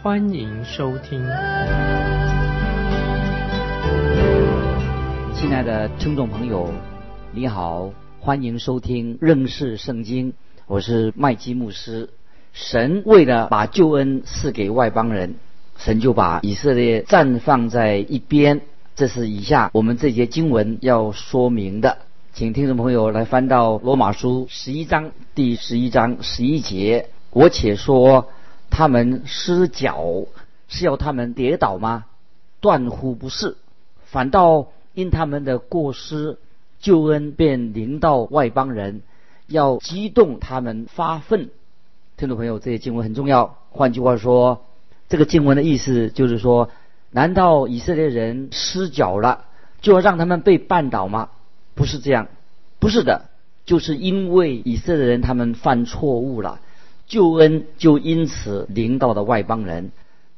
欢迎收听。亲爱的听众朋友，你好，欢迎收听认识圣经。我是麦基牧师。神为了把救恩赐给外邦人，神就把以色列暂放在一边。这是以下我们这节经文要说明的，请听众朋友来翻到罗马书十一章第十一章十一节。我且说，他们失脚是要他们跌倒吗？断乎不是，反倒因他们的过失，救恩便临到外邦人。要激动他们发愤，听众朋友，这些经文很重要。换句话说，这个经文的意思就是说：难道以色列人失脚了，就要让他们被绊倒吗？不是这样，不是的，就是因为以色列人他们犯错误了，救恩就因此临到了外邦人。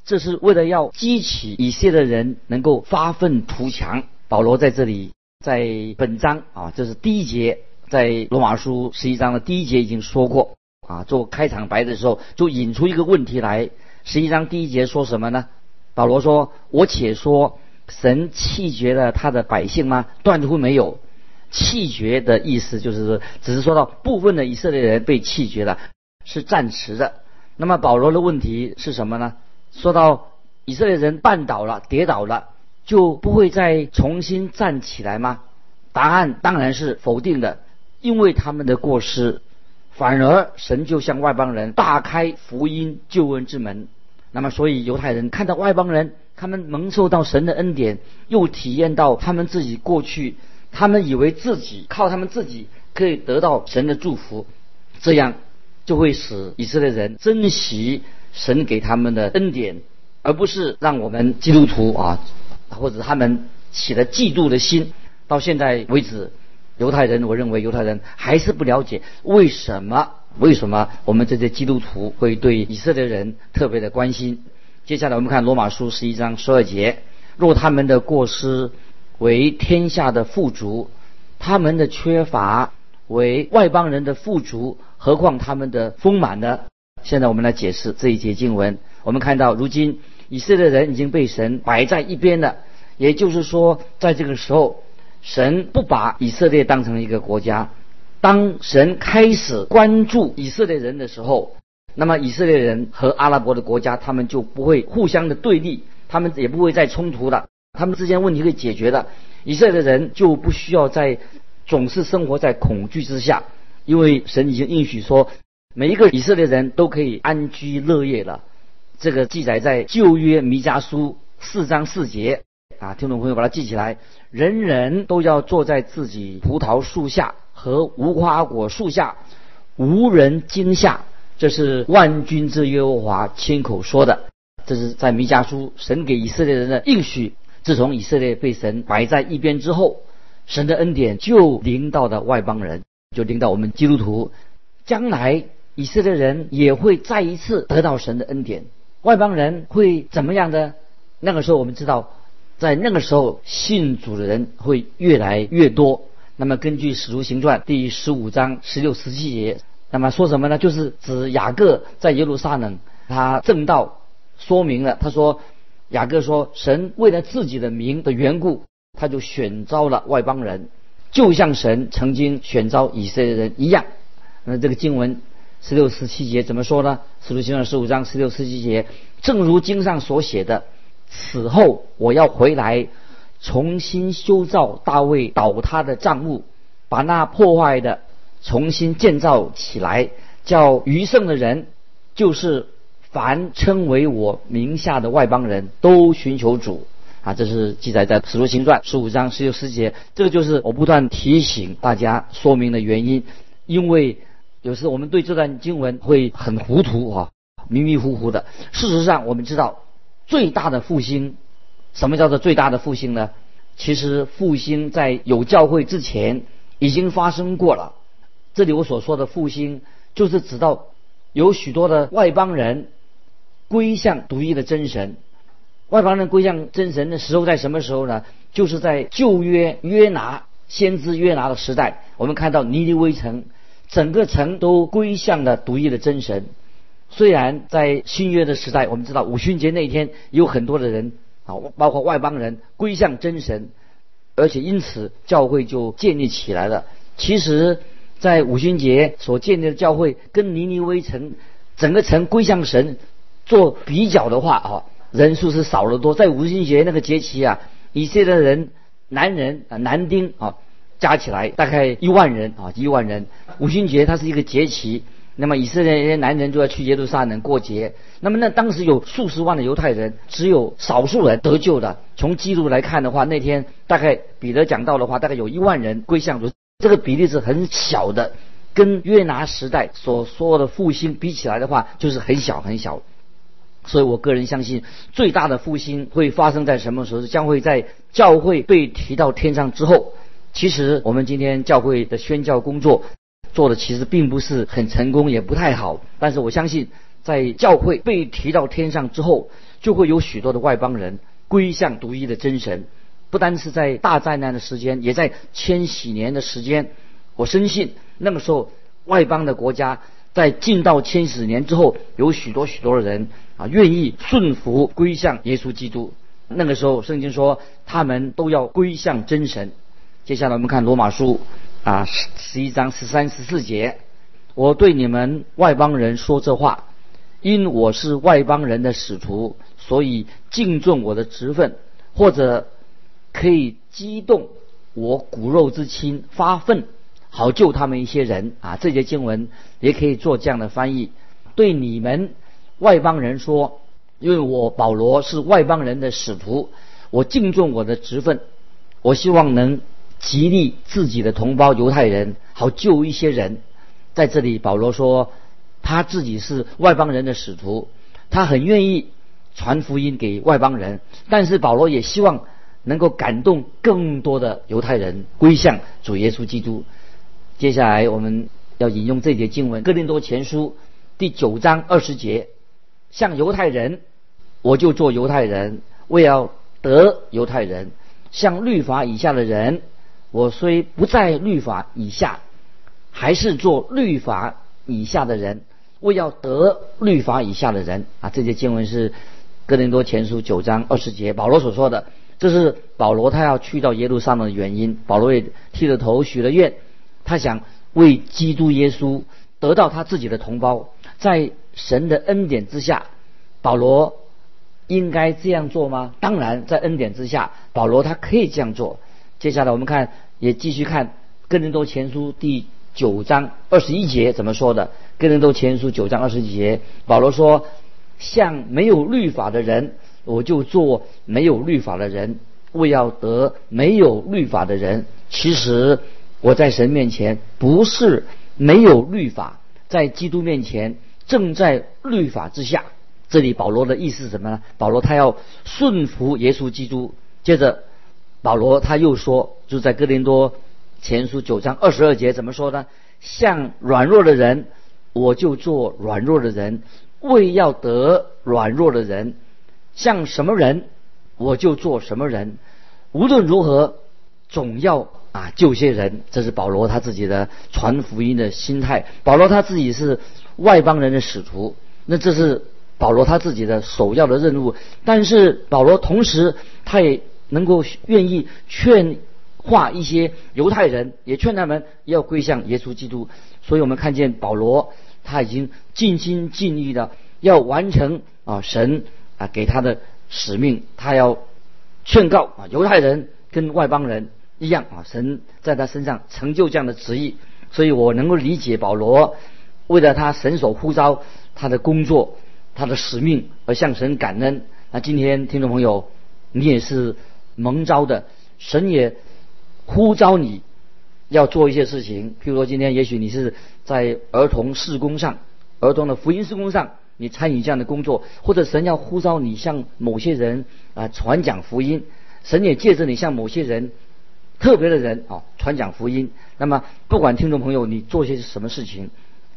这是为了要激起以色列人能够发愤图强。保罗在这里在本章啊，这是第一节。在罗马书十一章的第一节已经说过啊，做开场白的时候就引出一个问题来。十一章第一节说什么呢？保罗说：“我且说，神弃绝了他的百姓吗？断乎没有。弃绝的意思就是说，只是说到部分的以色列人被弃绝了，是暂时的。那么保罗的问题是什么呢？说到以色列人绊倒了、跌倒了，就不会再重新站起来吗？答案当然是否定的。”因为他们的过失，反而神就向外邦人大开福音救恩之门。那么，所以犹太人看到外邦人，他们蒙受到神的恩典，又体验到他们自己过去，他们以为自己靠他们自己可以得到神的祝福，这样就会使以色列人珍惜神给他们的恩典，而不是让我们基督徒啊，或者他们起了嫉妒的心。到现在为止。犹太人，我认为犹太人还是不了解为什么为什么我们这些基督徒会对以色列人特别的关心。接下来我们看罗马书十一章十二节：若他们的过失为天下的富足，他们的缺乏为外邦人的富足，何况他们的丰满呢？现在我们来解释这一节经文。我们看到，如今以色列人已经被神摆在一边了，也就是说，在这个时候。神不把以色列当成一个国家。当神开始关注以色列人的时候，那么以色列人和阿拉伯的国家，他们就不会互相的对立，他们也不会再冲突了，他们之间问题会解决的。以色列人就不需要再总是生活在恐惧之下，因为神已经应许说，每一个以色列人都可以安居乐业了。这个记载在旧约弥迦书四章四节。啊，听众朋友，把它记起来。人人都要坐在自己葡萄树下和无花果树下，无人惊吓。这是万军之耶和华亲口说的。这是在弥迦书，神给以色列人的应许。自从以色列被神摆在一边之后，神的恩典就临到了外邦人，就领到我们基督徒。将来以色列人也会再一次得到神的恩典。外邦人会怎么样的？那个时候我们知道。在那个时候，信主的人会越来越多。那么，根据《使徒行传》第十五章十六、十七节，那么说什么呢？就是指雅各在耶路撒冷，他正道说明了。他说，雅各说，神为了自己的名的缘故，他就选召了外邦人，就像神曾经选召以色列人一样。那这个经文十六、十七节怎么说呢？《使徒行传》十五章十六、十七节，正如经上所写的。此后，我要回来，重新修造大卫倒塌的帐幕，把那破坏的重新建造起来，叫余剩的人，就是凡称为我名下的外邦人都寻求主啊！这是记载在《使徒行传》十五章十六十节。这个就是我不断提醒大家说明的原因，因为有时我们对这段经文会很糊涂啊，迷迷糊糊的。事实上，我们知道。最大的复兴。什么叫做最大的复兴呢？其实复兴在有教会之前已经发生过了。这里我所说的复兴，就是指到有许多的外邦人归向独一的真神。外邦人归向真神的时候在什么时候呢？就是在旧约约拿先知约拿的时代。我们看到尼尼微城，整个城都归向了独一的真神。虽然在新约的时代，我们知道五旬节那天有很多的人啊，包括外邦人归向真神，而且因此教会就建立起来了。其实，在五旬节所建立的教会跟尼尼微城整个城归向神做比较的话啊。人数是少了多，在五旬节那个节期啊，以色列人男人啊男丁啊加起来大概一万人啊一万人。五旬节它是一个节期，那么以色列人男人就要去耶路撒冷过节。那么那当时有数十万的犹太人，只有少数人得救的。从记录来看的话，那天大概彼得讲到的话，大概有一万人归向主，这个比例是很小的，跟约拿时代所说的复兴比起来的话，就是很小很小。所以我个人相信，最大的复兴会发生在什么时候？将会在教会被提到天上之后。其实我们今天教会的宣教工作做的其实并不是很成功，也不太好。但是我相信，在教会被提到天上之后，就会有许多的外邦人归向独一的真神。不单是在大灾难的时间，也在千禧年的时间。我深信那个时候，外邦的国家。在进到千禧年之后，有许多许多的人啊，愿意顺服归向耶稣基督。那个时候，圣经说他们都要归向真神。接下来我们看罗马书啊，十十一章十三十四节：我对你们外邦人说这话，因我是外邦人的使徒，所以敬重我的职分，或者可以激动我骨肉之亲发愤。好救他们一些人啊！这节经文也可以做这样的翻译：对你们外邦人说，因为我保罗是外邦人的使徒，我敬重我的职分，我希望能激励自己的同胞犹太人，好救一些人。在这里，保罗说他自己是外邦人的使徒，他很愿意传福音给外邦人，但是保罗也希望能够感动更多的犹太人归向主耶稣基督。接下来我们要引用这节经文，《哥林多前书》第九章二十节：像犹太人，我就做犹太人，为要得犹太人；像律法以下的人，我虽不在律法以下，还是做律法以下的人，为要得律法以下的人。啊，这节经文是《哥林多前书》九章二十节，保罗所说的。这是保罗他要去到耶路撒冷的原因。保罗也剃了头，许了愿。他想为基督耶稣得到他自己的同胞，在神的恩典之下，保罗应该这样做吗？当然，在恩典之下，保罗他可以这样做。接下来我们看，也继续看《哥林多前书》第九章二十一节怎么说的。《哥林多前书》九章二十一节，保罗说：“像没有律法的人，我就做没有律法的人，为要得没有律法的人。”其实。我在神面前不是没有律法，在基督面前正在律法之下。这里保罗的意思是什么呢？保罗他要顺服耶稣基督。接着保罗他又说，就在哥林多前书九章二十二节怎么说呢？像软弱的人，我就做软弱的人，为要得软弱的人；像什么人，我就做什么人。无论如何，总要。啊，救些人，这是保罗他自己的传福音的心态。保罗他自己是外邦人的使徒，那这是保罗他自己的首要的任务。但是保罗同时他也能够愿意劝化一些犹太人，也劝他们要归向耶稣基督。所以我们看见保罗他已经尽心尽力的要完成啊神啊给他的使命，他要劝告啊犹太人跟外邦人。一样啊，神在他身上成就这样的旨意，所以我能够理解保罗为了他神所呼召他的工作、他的使命而向神感恩。那今天听众朋友，你也是蒙召的，神也呼召你要做一些事情。譬如说，今天也许你是在儿童事工上、儿童的福音事工上，你参与这样的工作，或者神要呼召你向某些人啊传讲福音，神也借着你向某些人特别的人啊传讲福音。那么，不管听众朋友你做些什么事情，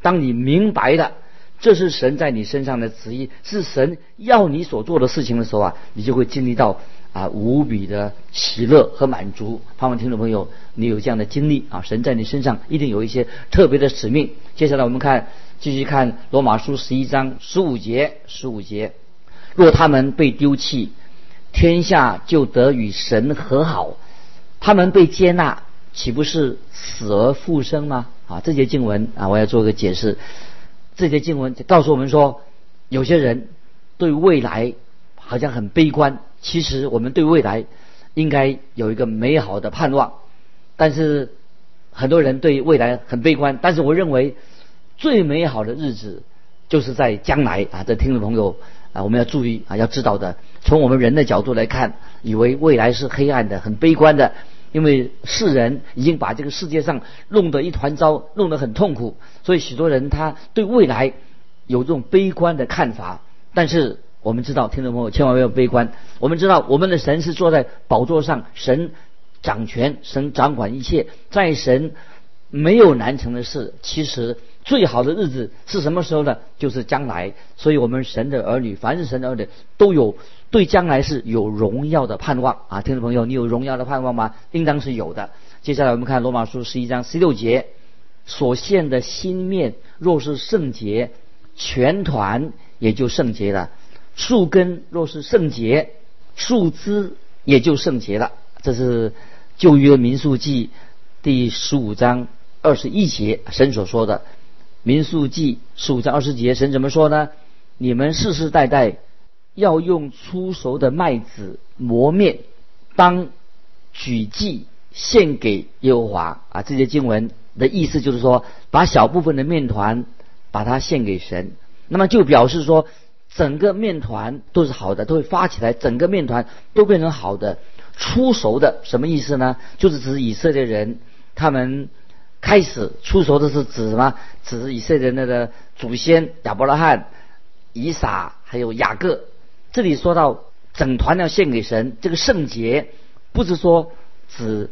当你明白了这是神在你身上的旨意，是神要你所做的事情的时候啊，你就会经历到。啊，无比的喜乐和满足。盼望听众朋友，你有这样的经历啊！神在你身上一定有一些特别的使命。接下来我们看，继续看罗马书十一章十五节，十五节：若他们被丢弃，天下就得与神和好；他们被接纳，岂不是死而复生吗？啊，这节经文啊，我要做个解释。这节经文告诉我们说，有些人对未来好像很悲观。其实我们对未来应该有一个美好的盼望，但是很多人对未来很悲观。但是我认为最美好的日子就是在将来啊！这听众朋友啊，我们要注意啊，要知道的。从我们人的角度来看，以为未来是黑暗的、很悲观的，因为世人已经把这个世界上弄得一团糟，弄得很痛苦，所以许多人他对未来有这种悲观的看法。但是我们知道，听众朋友千万不要悲观。我们知道，我们的神是坐在宝座上，神掌权，神掌管一切，在神没有难成的事。其实最好的日子是什么时候呢？就是将来。所以，我们神的儿女，凡是神的儿女，都有对将来是有荣耀的盼望啊！听众朋友，你有荣耀的盼望吗？应当是有的。接下来我们看罗马书十一章十六节：所现的新面若是圣洁，全团也就圣洁了。树根若是圣洁，树枝也就圣洁了。这是旧约民数记第十五章二十一节神所说的。民数记十五章二十节，神怎么说呢？你们世世代代要用粗熟的麦子磨面，当举祭献给耶和华啊。这些经文的意思就是说，把小部分的面团把它献给神，那么就表示说。整个面团都是好的，都会发起来，整个面团都变成好的、出熟的，什么意思呢？就是指以色列人，他们开始出熟的是指什么？指以色列那个祖先亚伯拉罕、以撒还有雅各。这里说到整团要献给神，这个圣洁不是说指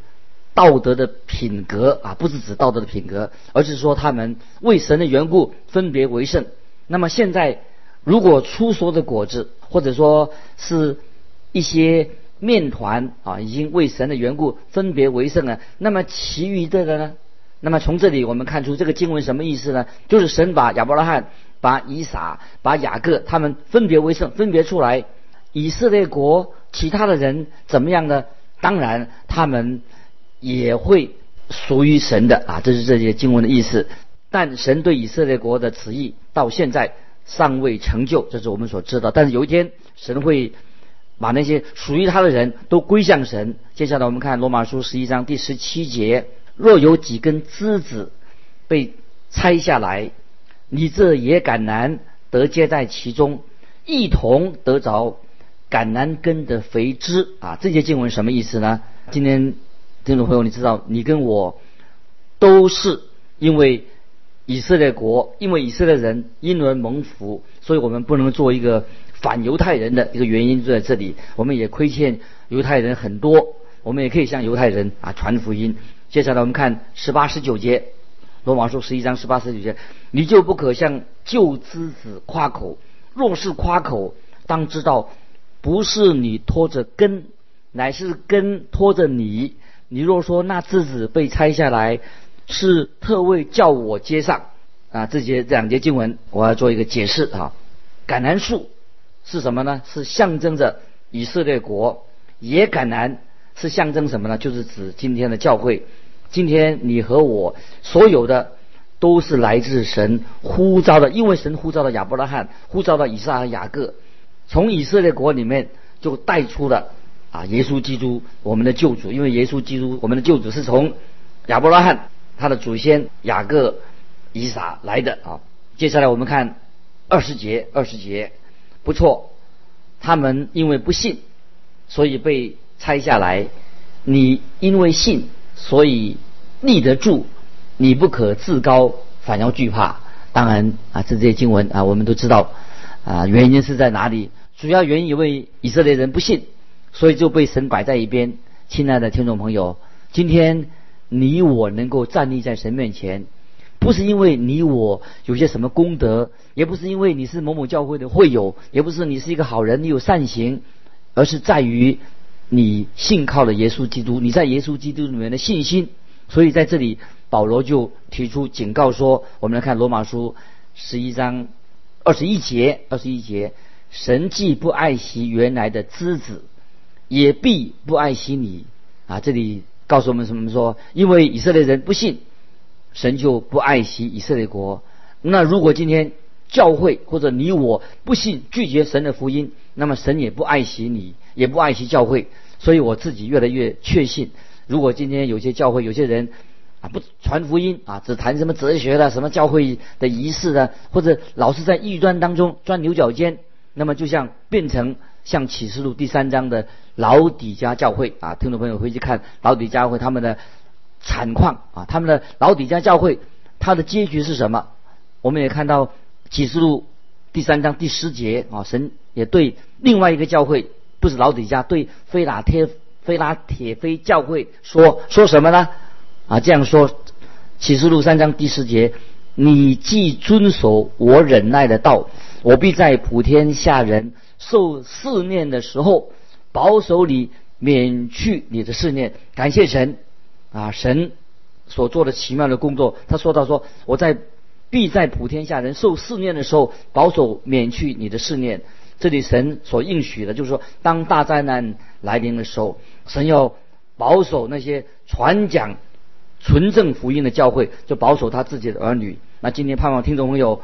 道德的品格啊，不是指道德的品格，而是说他们为神的缘故分别为圣。那么现在。如果出熟的果子，或者说是一些面团啊，已经为神的缘故分别为圣了，那么其余的呢？那么从这里我们看出这个经文什么意思呢？就是神把亚伯拉罕、把以撒、把雅各他们分别为圣，分别出来。以色列国其他的人怎么样呢？当然他们也会属于神的啊，这是这些经文的意思。但神对以色列国的旨意到现在。尚未成就，这是我们所知道。但是有一天，神会把那些属于他的人都归向神。接下来我们看罗马书十一章第十七节：若有几根枝子被拆下来，你这也橄榄得接在其中，一同得着橄榄根的肥枝啊！这些经文什么意思呢？今天听众朋友，你知道，你跟我都是因为。以色列国因为以色列人因而蒙福，所以我们不能做一个反犹太人的一个原因就在这里。我们也亏欠犹太人很多，我们也可以向犹太人啊传福音。接下来我们看十八十九节，罗马书十一章十八十九节，你就不可向旧之子夸口，若是夸口，当知道不是你拖着根，乃是根拖着你。你若说那枝子被拆下来。是特为叫我接上啊，这节两节经文，我要做一个解释啊。橄榄树是什么呢？是象征着以色列国。野橄榄是象征什么呢？就是指今天的教会。今天你和我所有的都是来自神呼召的，因为神呼召的亚伯拉罕，呼召的以撒和雅各，从以色列国里面就带出了啊耶稣基督我们的救主。因为耶稣基督我们的救主是从亚伯拉罕。他的祖先雅各、以撒来的啊。接下来我们看二十节，二十节不错。他们因为不信，所以被拆下来。你因为信，所以立得住。你不可自高，反要惧怕。当然啊，这些经文啊，我们都知道啊，原因是在哪里？主要原因因为以色列人不信，所以就被神摆在一边。亲爱的听众朋友，今天你我能够站立在神面前，不是因为你我有些什么功德，也不是因为你是某某教会的会友，也不是你是一个好人，你有善行，而是在于你信靠了耶稣基督，你在耶稣基督里面的信心。所以在这里，保罗就提出警告说：我们来看罗马书十一章二十一节，二十一节，神既不爱惜原来的枝子。也必不爱惜你啊！这里告诉我们什么？说因为以色列人不信，神就不爱惜以色列国。那如果今天教会或者你我不信，拒绝神的福音，那么神也不爱惜你，也不爱惜教会。所以我自己越来越确信，如果今天有些教会有些人啊不传福音啊，只谈什么哲学的、什么教会的仪式的，或者老是在异端当中钻牛角尖，那么就像变成。像启示录第三章的老底家教会啊，听众朋友回去看老底家会他们的惨况啊，他们的老底家教会，它的结局是什么？我们也看到启示录第三章第十节啊，神也对另外一个教会，不是老底家，对菲拉铁菲拉铁菲教会说说什么呢？啊，这样说，启示录三章第十节，你既遵守我忍耐的道，我必在普天下人。受试炼的时候，保守你免去你的试炼。感谢神啊，神所做的奇妙的工作。他说到说，我在必在普天下人受试炼的时候，保守免去你的试炼。这里神所应许的，就是说，当大灾难来临的时候，神要保守那些传讲纯正福音的教会，就保守他自己的儿女。那今天盼望听众朋友。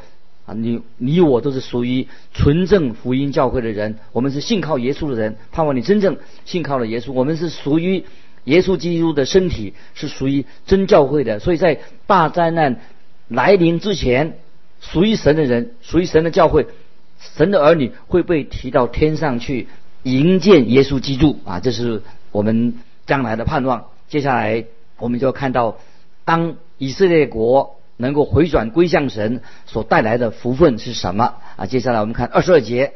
啊，你你我都是属于纯正福音教会的人，我们是信靠耶稣的人。盼望你真正信靠了耶稣，我们是属于耶稣基督的身体，是属于真教会的。所以在大灾难来临之前，属于神的人，属于神的教会，神的儿女会被提到天上去迎接耶稣基督啊！这是我们将来的盼望。接下来我们就要看到，当以色列国。能够回转归向神所带来的福分是什么啊？接下来我们看二十二节，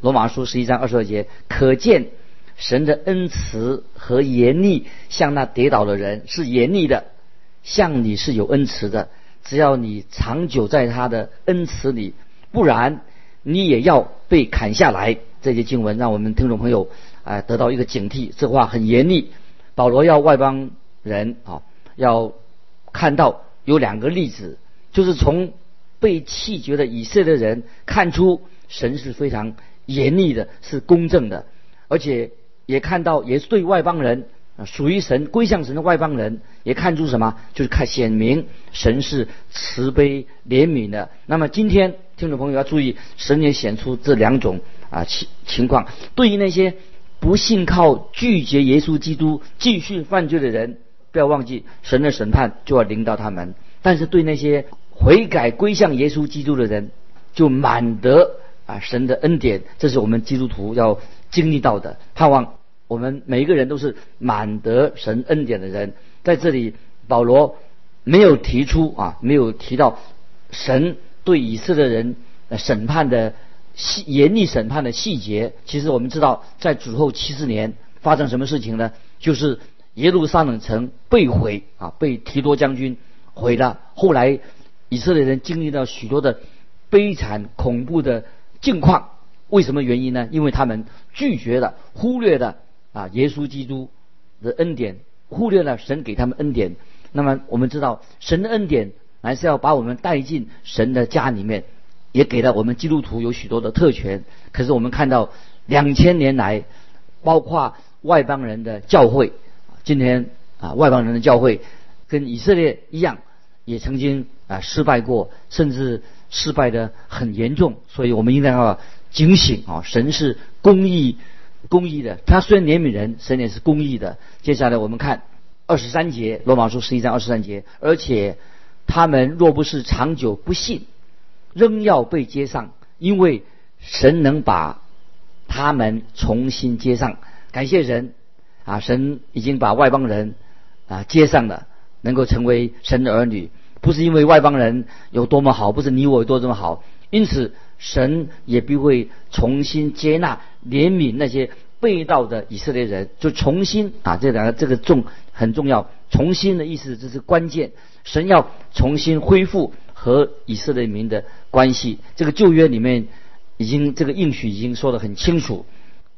罗马书十一章二十二节，可见神的恩慈和严厉向那跌倒的人是严厉的，向你是有恩慈的。只要你长久在他的恩慈里，不然你也要被砍下来。这些经文让我们听众朋友啊得到一个警惕，这话很严厉。保罗要外邦人啊要看到。有两个例子，就是从被弃绝的以色列人看出神是非常严厉的，是公正的，而且也看到也是对外邦人啊，属于神归向神的外邦人也看出什么，就是看显明神是慈悲怜悯的。那么今天听众朋友要注意，神也显出这两种啊情情况。对于那些不信靠、拒绝耶稣基督、继续犯罪的人。不要忘记，神的审判就要临到他们。但是对那些悔改归向耶稣基督的人，就满得啊神的恩典。这是我们基督徒要经历到的。盼望我们每一个人都是满得神恩典的人。在这里，保罗没有提出啊，没有提到神对以色列人审判的细严厉审判的细节。其实我们知道，在主后七十年发生什么事情呢？就是。耶路撒冷城被毁啊，被提多将军毁了。后来以色列人经历了许多的悲惨恐怖的境况，为什么原因呢？因为他们拒绝了、忽略了啊耶稣基督的恩典，忽略了神给他们恩典。那么我们知道，神的恩典还是要把我们带进神的家里面，也给了我们基督徒有许多的特权。可是我们看到两千年来，包括外邦人的教会。今天啊，外邦人的教会跟以色列一样，也曾经啊失败过，甚至失败的很严重。所以我们应该要警醒啊！神是公义、公义的，他虽然怜悯人，神也是公义的。接下来我们看二十三节，罗马书十一章二十三节，而且他们若不是长久不信，仍要被接上，因为神能把他们重新接上。感谢神。啊，神已经把外邦人啊接上了，能够成为神的儿女，不是因为外邦人有多么好，不是你我有多么好，因此神也必会重新接纳、怜悯那些被盗的以色列人，就重新啊，这两个这个重很重要。重新的意思这是关键，神要重新恢复和以色列民的关系。这个旧约里面已经这个应许已经说得很清楚，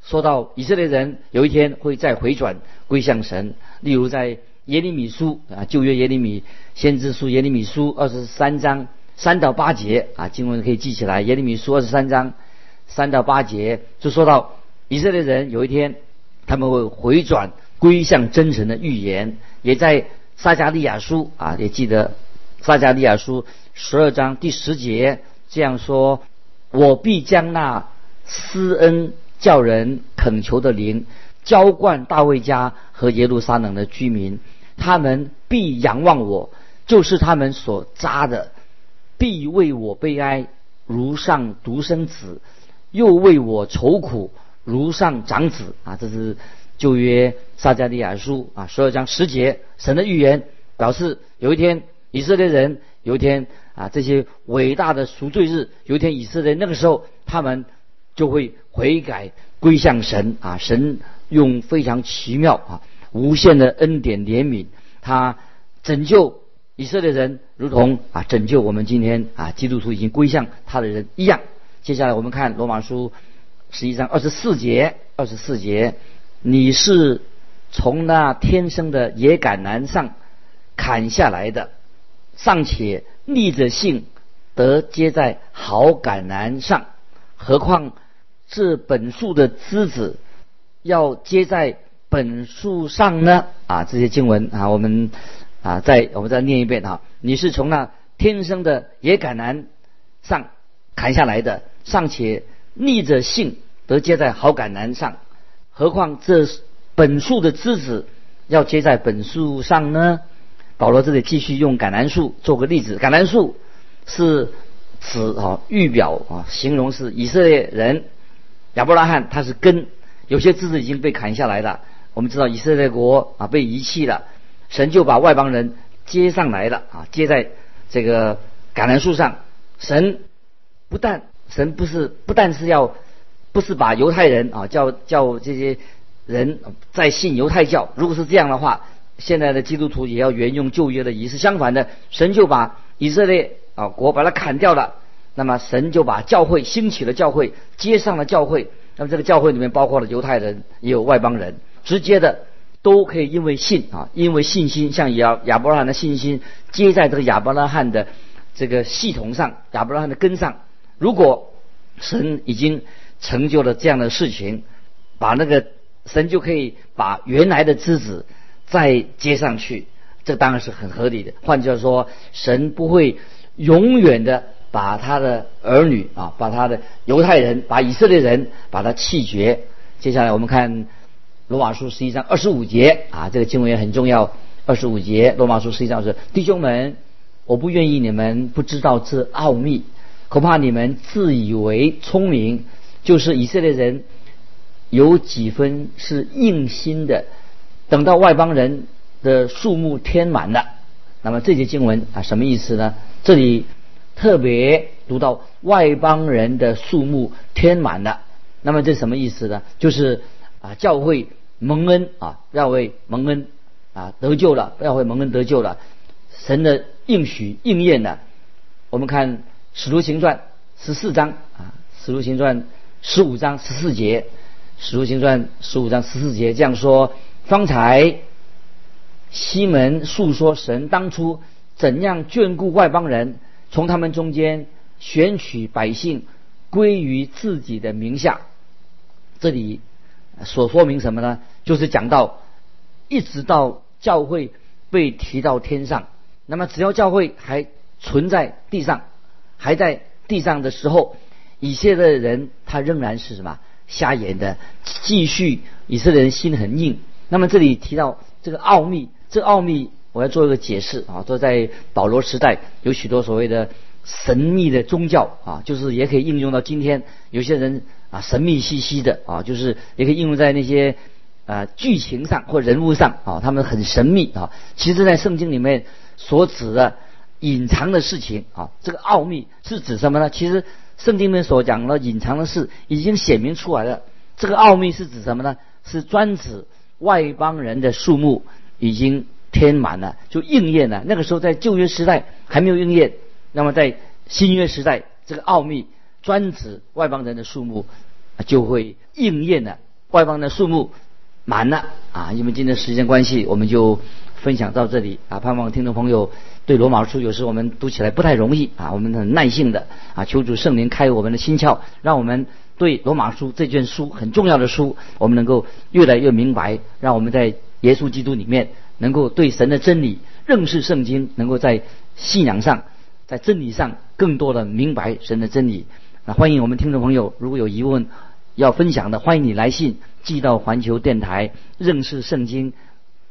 说到以色列人有一天会再回转归向神。例如在耶利米书啊，旧约耶利米先知书耶利米书二十三章三到八节啊，经文可以记起来。耶利米书二十三章三到八节就说到以色列人有一天他们会回转归向真神的预言。也在撒加利亚书啊，也记得撒加利亚书十二章第十节这样说：“我必将那施恩叫人恳求的灵浇灌大卫家和耶路撒冷的居民，他们必仰望我，就是他们所扎的，必为我悲哀，如上独生子；又为我愁苦，如上长子。”啊，这是。旧约撒加利亚书啊，十二章十节，神的预言表示有一天以色列人有一天啊，这些伟大的赎罪日，有一天以色列那个时候他们就会悔改归向神啊，神用非常奇妙啊无限的恩典怜悯，他拯救以色列人，如同啊拯救我们今天啊基督徒已经归向他的人一样。接下来我们看罗马书十一章二十四节，二十四节。你是从那天生的野橄榄上砍下来的，尚且逆着性得接在好橄榄上，何况这本树的枝子要接在本树上呢？啊，这些经文啊，我们啊，再我们再念一遍啊。你是从那天生的野橄榄上砍下来的，尚且逆着性得接在好橄榄上。何况这本树的枝子要接在本树上呢？保罗这里继续用橄榄树做个例子。橄榄树是指啊预表啊形容是以色列人亚伯拉罕，他是根，有些枝子已经被砍下来了。我们知道以色列国啊被遗弃了，神就把外邦人接上来了啊，接在这个橄榄树上。神不但神不是不但是要。不是把犹太人啊叫叫这些人在信犹太教。如果是这样的话，现在的基督徒也要沿用旧约的仪式。相反的，神就把以色列啊国把它砍掉了，那么神就把教会兴起了教会，接上了教会。那么这个教会里面包括了犹太人，也有外邦人，直接的都可以因为信啊，因为信心，像亚亚伯拉罕的信心接在这个亚伯拉罕的这个系统上，亚伯拉罕的根上。如果神已经成就了这样的事情，把那个神就可以把原来的枝子再接上去，这当然是很合理的。换句话说，神不会永远的把他的儿女啊，把他的犹太人，把以色列人把他弃绝。接下来我们看罗马书十一章二十五节啊，这个经文也很重要。二十五节，罗马书实际上是弟兄们，我不愿意你们不知道这奥秘，恐怕你们自以为聪明。就是以色列人有几分是硬心的，等到外邦人的数目填满了，那么这些经文啊什么意思呢？这里特别读到外邦人的数目填满了，那么这什么意思呢？就是啊教会蒙恩啊要为蒙恩啊得救了，要为蒙恩得救了，神的应许应验了。我们看使徒行传十四章啊，使徒行传。十五章十四节，《使徒行传》十五章十四节这样说：方才西门述说神当初怎样眷顾外邦人，从他们中间选取百姓归于自己的名下。这里所说明什么呢？就是讲到一直到教会被提到天上，那么只要教会还存在地上，还在地上的时候。以色列人他仍然是什么瞎眼的，继续以色列人心很硬。那么这里提到这个奥秘，这奥秘我要做一个解释啊。都在保罗时代有许多所谓的神秘的宗教啊，就是也可以应用到今天。有些人啊神秘兮兮的啊，就是也可以应用在那些啊剧情上或人物上啊，他们很神秘啊。其实，在圣经里面所指的隐藏的事情啊。这个奥秘是指什么呢？其实圣经里面所讲的隐藏的事已经显明出来了。这个奥秘是指什么呢？是专指外邦人的数目已经填满了，就应验了。那个时候在旧约时代还没有应验，那么在新约时代，这个奥秘专指外邦人的数目就会应验了。外邦的数目满了啊！因为今天时间关系，我们就分享到这里啊。盼望听众朋友对罗马书有时我们读起来不太容易啊，我们很耐性的啊，求主圣灵开我们的心窍，让我们对罗马书这卷书很重要的书，我们能够越来越明白，让我们在耶稣基督里面能够对神的真理认识圣经，能够在信仰上、在真理上更多的明白神的真理。那欢迎我们听众朋友，如果有疑问。要分享的，欢迎你来信寄到环球电台认识圣经